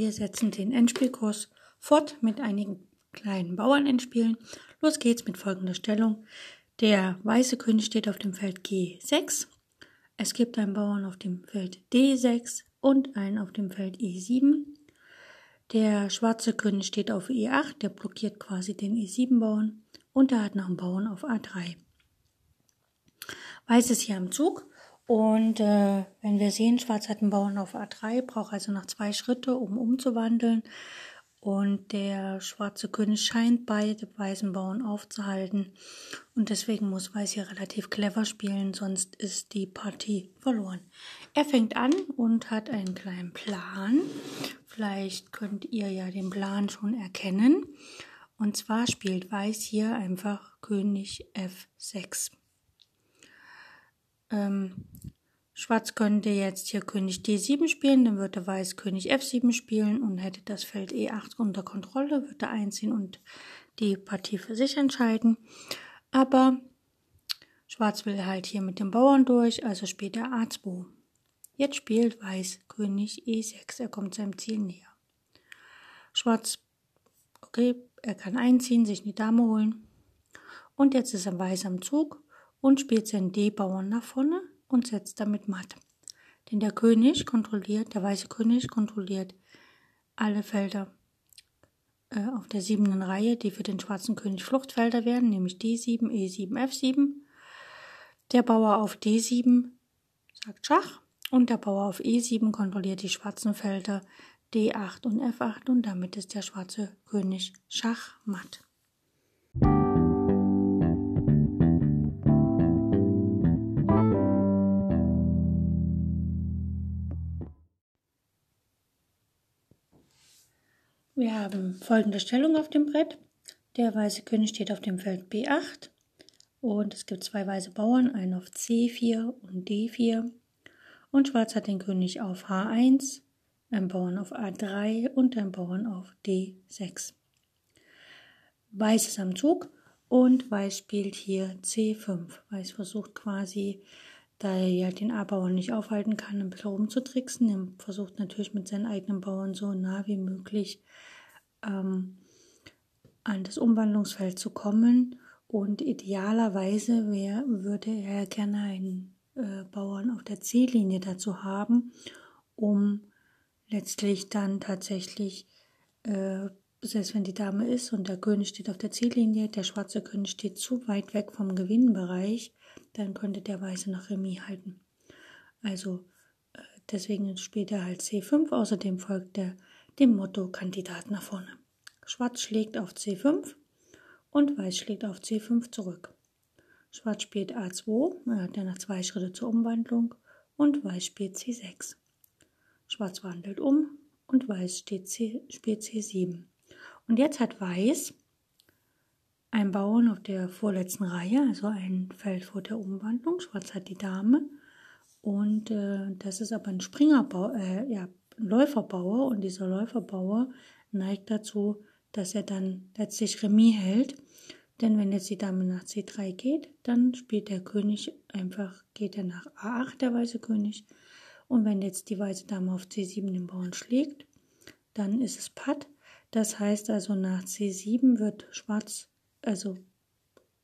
Wir setzen den Endspielkurs fort mit einigen kleinen Bauernendspielen. Los geht's mit folgender Stellung. Der weiße König steht auf dem Feld G6. Es gibt einen Bauern auf dem Feld D6 und einen auf dem Feld E7. Der schwarze König steht auf E8, der blockiert quasi den E7-Bauern und er hat noch einen Bauern auf A3. Weiß ist hier am Zug und äh, wenn wir sehen, Schwarz hat einen Bauern auf A3, braucht also noch zwei Schritte, um umzuwandeln. Und der schwarze König scheint beide weißen Bauern aufzuhalten. Und deswegen muss Weiß hier relativ clever spielen, sonst ist die Partie verloren. Er fängt an und hat einen kleinen Plan. Vielleicht könnt ihr ja den Plan schon erkennen. Und zwar spielt Weiß hier einfach König F6. Ähm, Schwarz könnte jetzt hier König D7 spielen, dann würde Weiß König F7 spielen und hätte das Feld E8 unter Kontrolle, würde einziehen und die Partie für sich entscheiden. Aber Schwarz will halt hier mit dem Bauern durch, also spielt er A2. Jetzt spielt Weiß König E6, er kommt seinem Ziel näher. Schwarz, okay, er kann einziehen, sich die Dame holen. Und jetzt ist er Weiß am Zug und spielt seinen D-Bauern nach vorne und setzt damit matt. Denn der König kontrolliert, der weiße König kontrolliert alle Felder äh, auf der siebenten Reihe, die für den schwarzen König Fluchtfelder werden, nämlich D7, E7, F7. Der Bauer auf D7 sagt Schach und der Bauer auf E7 kontrolliert die schwarzen Felder D8 und F8 und damit ist der schwarze König Schachmatt. Wir haben folgende Stellung auf dem Brett. Der weiße König steht auf dem Feld B8 und es gibt zwei weiße Bauern, einen auf C4 und D4. Und Schwarz hat den König auf H1, einen Bauern auf A3 und einen Bauern auf D6. Weiß ist am Zug und Weiß spielt hier C5. Weiß versucht quasi, da er ja den A-Bauern nicht aufhalten kann, ein bisschen rumzutricksen. Er versucht natürlich mit seinen eigenen Bauern so nah wie möglich ähm, an das Umwandlungsfeld zu kommen. Und idealerweise wär, würde er gerne einen äh, Bauern auf der C-Linie dazu haben, um letztlich dann tatsächlich, äh, selbst wenn die Dame ist und der König steht auf der C-Linie, der schwarze König steht zu weit weg vom Gewinnbereich, dann könnte der Weiße noch Remis halten. Also äh, deswegen spielt er halt C5, außerdem folgt er dem Motto Kandidat nach vorne. Schwarz schlägt auf C5 und Weiß schlägt auf C5 zurück. Schwarz spielt A2, er hat ja noch zwei Schritte zur Umwandlung und Weiß spielt C6. Schwarz wandelt um und Weiß steht C, spielt C7. Und jetzt hat Weiß einen Bauern auf der vorletzten Reihe, also ein Feld vor der Umwandlung. Schwarz hat die Dame und äh, das ist aber ein Springerbauer, äh, ja, Läuferbauer und dieser Läuferbauer neigt dazu, dass er dann letztlich Remis hält. Denn wenn jetzt die Dame nach C3 geht, dann spielt der König einfach, geht er nach A8, der weiße König. Und wenn jetzt die weiße Dame auf C7 den Bauern schlägt, dann ist es Patt. Das heißt also, nach C7 wird Schwarz, also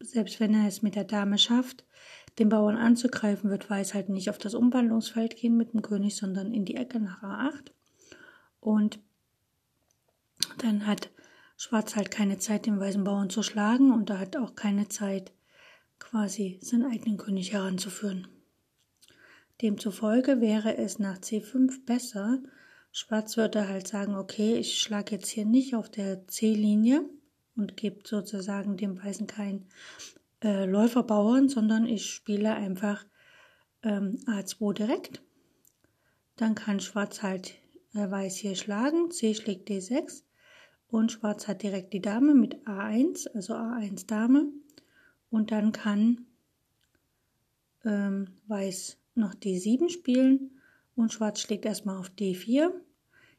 selbst wenn er es mit der Dame schafft, den Bauern anzugreifen, wird Weiß halt nicht auf das Umwandlungsfeld gehen mit dem König, sondern in die Ecke nach A8. Und dann hat Schwarz halt keine Zeit, den weißen Bauern zu schlagen und er hat auch keine Zeit, quasi seinen eigenen König heranzuführen. Demzufolge wäre es nach C5 besser, Schwarz würde halt sagen, okay, ich schlage jetzt hier nicht auf der C-Linie und gebe sozusagen dem Weißen keinen äh, Läuferbauern, sondern ich spiele einfach ähm, A2 direkt. Dann kann Schwarz halt äh, Weiß hier schlagen. C schlägt D6. Und Schwarz hat direkt die Dame mit A1, also A1 Dame. Und dann kann ähm, Weiß noch D7 spielen und Schwarz schlägt erstmal auf D4.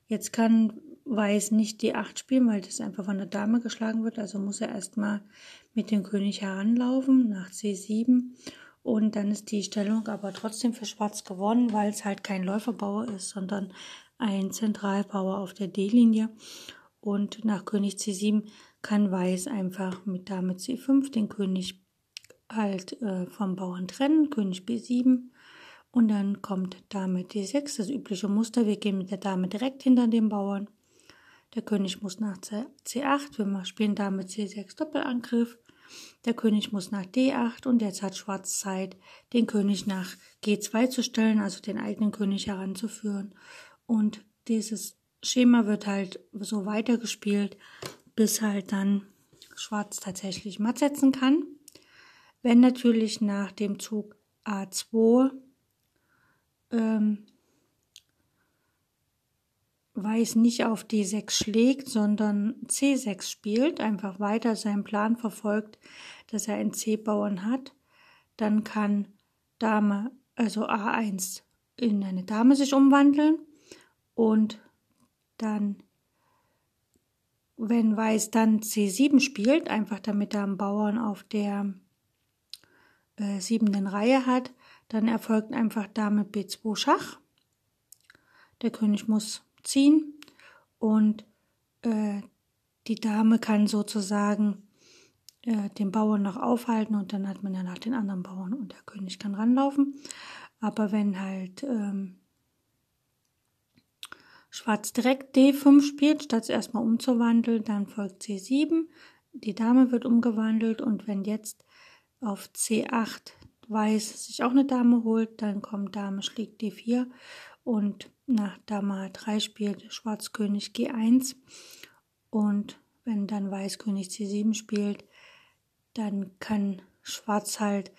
Jetzt kann Weiß nicht D8 spielen, weil das einfach von der Dame geschlagen wird. Also muss er erstmal mit dem König heranlaufen nach C7. Und dann ist die Stellung aber trotzdem für Schwarz gewonnen, weil es halt kein Läuferbauer ist, sondern ein Zentralbauer auf der D-Linie. Und nach König C7 kann Weiß einfach mit Dame C5 den König halt äh, vom Bauern trennen, König B7 und dann kommt Dame D6, das übliche Muster. Wir gehen mit der Dame direkt hinter dem Bauern. Der König muss nach C8, wir spielen Dame C6 Doppelangriff. Der König muss nach D8 und jetzt hat Schwarz Zeit, den König nach G2 zu stellen, also den eigenen König heranzuführen. Und dieses Schema wird halt so weitergespielt, bis halt dann Schwarz tatsächlich matt setzen kann. Wenn natürlich nach dem Zug A2 ähm, Weiß nicht auf D6 schlägt, sondern C6 spielt, einfach weiter seinen Plan verfolgt, dass er einen C-Bauern hat, dann kann Dame, also A1 in eine Dame sich umwandeln und dann, wenn Weiß dann C7 spielt, einfach damit er einen Bauern auf der äh, siebenden Reihe hat, dann erfolgt einfach Dame B2 Schach. Der König muss ziehen. Und äh, die Dame kann sozusagen äh, den Bauern noch aufhalten und dann hat man ja nach den anderen Bauern und der König kann ranlaufen. Aber wenn halt ähm, Schwarz direkt D5 spielt, statt es erstmal umzuwandeln, dann folgt C7, die Dame wird umgewandelt und wenn jetzt auf C8 Weiß sich auch eine Dame holt, dann kommt Dame schlägt D4 und nach Dame H3 spielt Schwarz König G1 und wenn dann Weiß König C7 spielt, dann kann Schwarz halt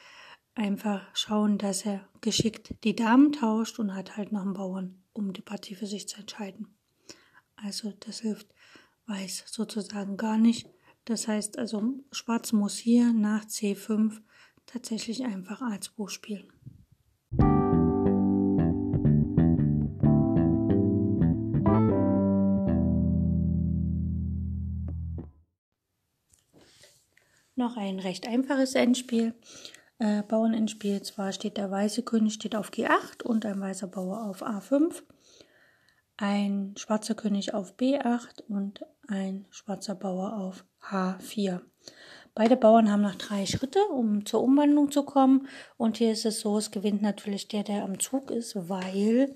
einfach schauen, dass er geschickt die Damen tauscht und hat halt noch einen Bauern, um die Partie für sich zu entscheiden. Also das hilft Weiß sozusagen gar nicht. Das heißt also, Schwarz muss hier nach C5 tatsächlich einfach A2 spielen. Noch ein recht einfaches Endspiel. Äh, Bauernendspiel. Zwar steht der weiße König steht auf G8 und ein weißer Bauer auf A5. Ein schwarzer König auf B8 und ein schwarzer Bauer auf H4. Beide Bauern haben noch drei Schritte, um zur Umwandlung zu kommen. Und hier ist es so, es gewinnt natürlich der, der am Zug ist, weil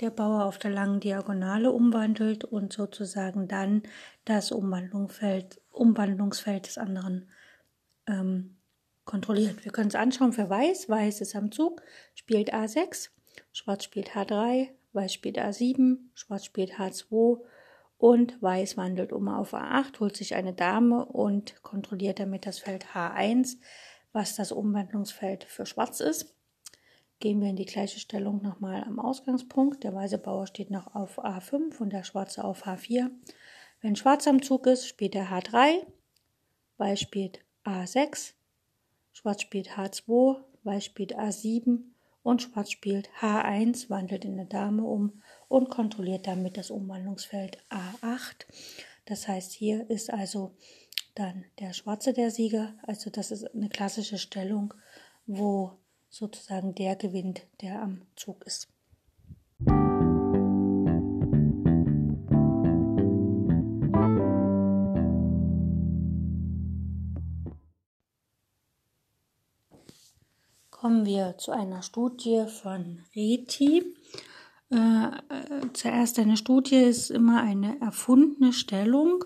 der Bauer auf der langen Diagonale umwandelt und sozusagen dann das Umwandlungsfeld, Umwandlungsfeld des anderen ähm, kontrolliert. Wir können es anschauen für Weiß. Weiß ist am Zug, spielt A6, Schwarz spielt H3, Weiß spielt A7, Schwarz spielt H2 und Weiß wandelt um auf A8, holt sich eine Dame und kontrolliert damit das Feld H1, was das Umwandlungsfeld für Schwarz ist. Gehen wir in die gleiche Stellung nochmal am Ausgangspunkt. Der weiße Bauer steht noch auf A5 und der schwarze auf H4. Wenn Schwarz am Zug ist, spielt er H3, Weiß spielt A6, Schwarz spielt H2, Weiß spielt A7 und Schwarz spielt H1, wandelt in eine Dame um und kontrolliert damit das Umwandlungsfeld A8. Das heißt, hier ist also dann der Schwarze der Sieger. Also das ist eine klassische Stellung, wo sozusagen der gewinnt, der am Zug ist. Kommen wir zu einer Studie von Reti. Äh, äh, zuerst eine Studie ist immer eine erfundene Stellung,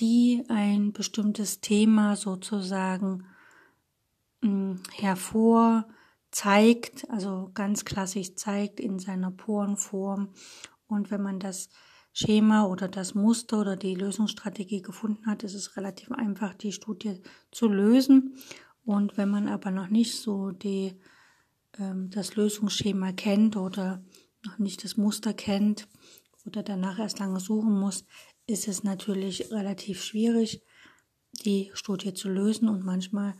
die ein bestimmtes Thema sozusagen mh, hm, hervor zeigt, also ganz klassisch zeigt in seiner Porenform. Und wenn man das Schema oder das Muster oder die Lösungsstrategie gefunden hat, ist es relativ einfach, die Studie zu lösen. Und wenn man aber noch nicht so die ähm, das Lösungsschema kennt oder noch nicht das Muster kennt oder danach erst lange suchen muss, ist es natürlich relativ schwierig, die Studie zu lösen und manchmal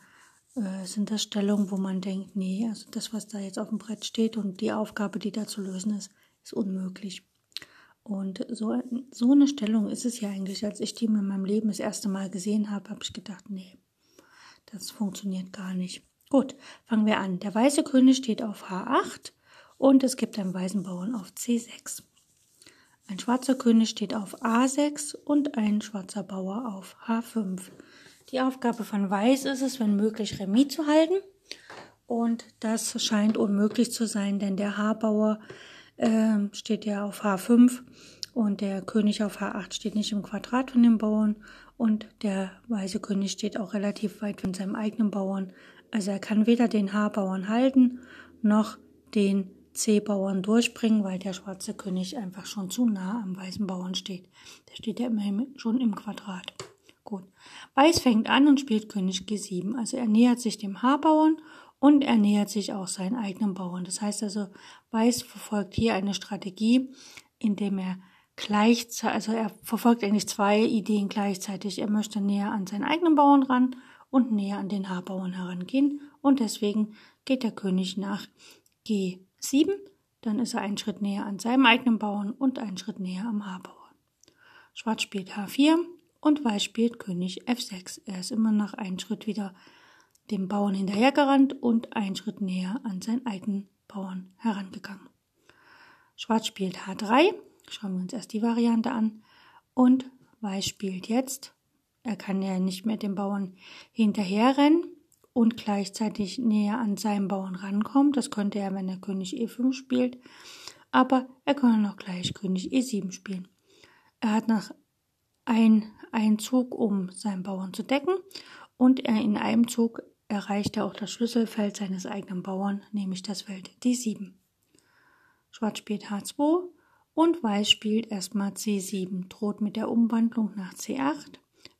äh, sind das Stellungen, wo man denkt, nee, also das, was da jetzt auf dem Brett steht und die Aufgabe, die da zu lösen ist, ist unmöglich. Und so, so eine Stellung ist es ja eigentlich, als ich die in meinem Leben das erste Mal gesehen habe, habe ich gedacht, nee, das funktioniert gar nicht. Gut, fangen wir an. Der weiße König steht auf H8 und es gibt einen weißen Bauern auf C6. Ein schwarzer König steht auf A6 und ein schwarzer Bauer auf H5. Die Aufgabe von Weiß ist es, wenn möglich, Remis zu halten. Und das scheint unmöglich zu sein, denn der H-Bauer äh, steht ja auf H5 und der König auf H8 steht nicht im Quadrat von dem Bauern und der weiße König steht auch relativ weit von seinem eigenen Bauern. Also er kann weder den H-Bauern halten noch den C-Bauern durchbringen, weil der schwarze König einfach schon zu nah am weißen Bauern steht. Der steht ja immerhin schon im Quadrat. Gut. Weiß fängt an und spielt König G7. Also er nähert sich dem H-Bauern und er nähert sich auch seinen eigenen Bauern. Das heißt also, Weiß verfolgt hier eine Strategie, indem er gleichzeitig, also er verfolgt eigentlich zwei Ideen gleichzeitig. Er möchte näher an seinen eigenen Bauern ran und näher an den H-Bauern herangehen und deswegen geht der König nach G7, dann ist er einen Schritt näher an seinem eigenen Bauern und einen Schritt näher am H-Bauern. Schwarz spielt H4 und Weiß spielt König F6. Er ist immer nach einem Schritt wieder dem Bauern hinterhergerannt und einen Schritt näher an seinen eigenen Bauern herangegangen. Schwarz spielt H3, schauen wir uns erst die Variante an, und Weiß spielt jetzt er kann ja nicht mehr dem Bauern hinterherrennen und gleichzeitig näher an seinen Bauern rankommen. Das könnte er, wenn er König E5 spielt. Aber er kann auch gleich König E7 spielen. Er hat noch ein, einen Zug, um seinen Bauern zu decken. Und er in einem Zug erreicht er auch das Schlüsselfeld seines eigenen Bauern, nämlich das Feld D7. Schwarz spielt H2 und Weiß spielt erstmal C7, droht mit der Umwandlung nach C8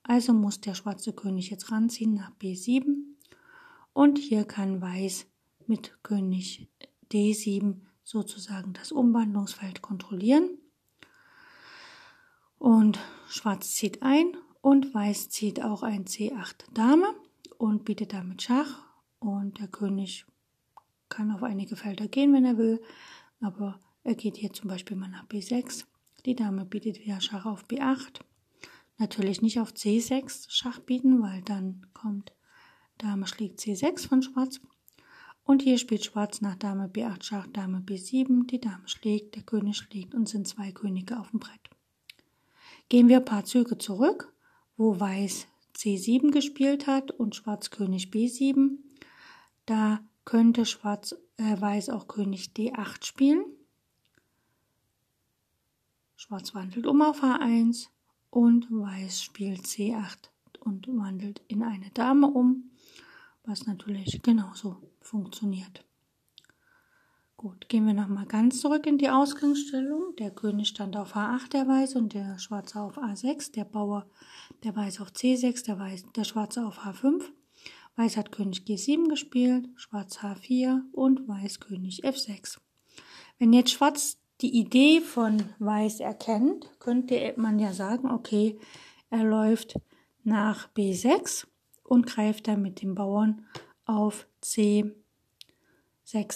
also muss der schwarze König jetzt ranziehen nach B7 und hier kann Weiß mit König D7 sozusagen das Umwandlungsfeld kontrollieren. Und Schwarz zieht ein und Weiß zieht auch ein C8 Dame und bietet damit Schach. Und der König kann auf einige Felder gehen, wenn er will, aber er geht hier zum Beispiel mal nach B6. Die Dame bietet wieder Schach auf B8 Natürlich nicht auf C6 Schach bieten, weil dann kommt Dame schlägt C6 von Schwarz. Und hier spielt Schwarz nach Dame B8 Schach, Dame B7, die Dame schlägt, der König schlägt und sind zwei Könige auf dem Brett. Gehen wir ein paar Züge zurück, wo Weiß C7 gespielt hat und Schwarz König B7. Da könnte Schwarz äh, Weiß auch König D8 spielen. Schwarz wandelt um auf H1, und Weiß spielt C8 und wandelt in eine Dame um, was natürlich genauso funktioniert. Gut, gehen wir nochmal ganz zurück in die Ausgangsstellung. Der König stand auf H8, der Weiße, und der Schwarze auf A6, der Bauer, der Weiße auf C6, der, Weiß, der Schwarze auf H5. Weiß hat König G7 gespielt, Schwarz H4 und Weiß König F6. Wenn jetzt Schwarz die Idee von Weiß erkennt, könnte man ja sagen, okay, er läuft nach B6 und greift dann mit dem Bauern auf C6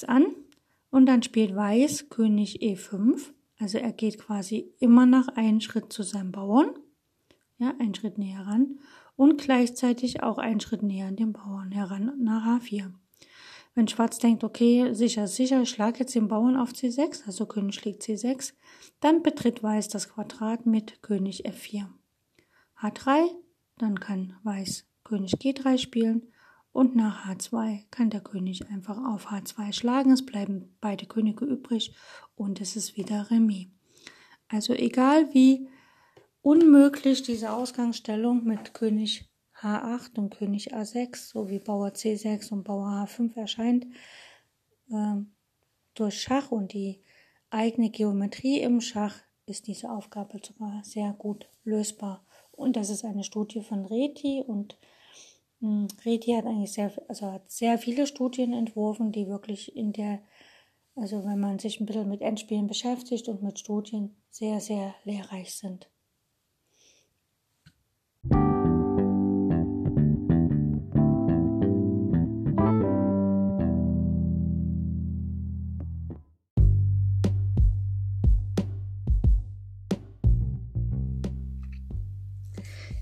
an und dann spielt Weiß König E5. Also er geht quasi immer nach einen Schritt zu seinem Bauern, ja, einen Schritt näher ran und gleichzeitig auch einen Schritt näher an den Bauern heran nach H4. Wenn Schwarz denkt, okay, sicher, sicher, ich schlage jetzt den Bauern auf C6, also König schlägt C6, dann betritt Weiß das Quadrat mit König F4. H3, dann kann Weiß König G3 spielen und nach H2 kann der König einfach auf H2 schlagen. Es bleiben beide Könige übrig und es ist wieder Remis. Also egal wie unmöglich diese Ausgangsstellung mit König H8 und König A6 sowie Bauer C6 und Bauer H5 erscheint, äh, durch Schach und die eigene Geometrie im Schach ist diese Aufgabe sogar sehr gut lösbar. Und das ist eine Studie von Reti und hm, Reti hat eigentlich sehr, also hat sehr viele Studien entworfen, die wirklich in der, also wenn man sich ein bisschen mit Endspielen beschäftigt und mit Studien, sehr, sehr lehrreich sind.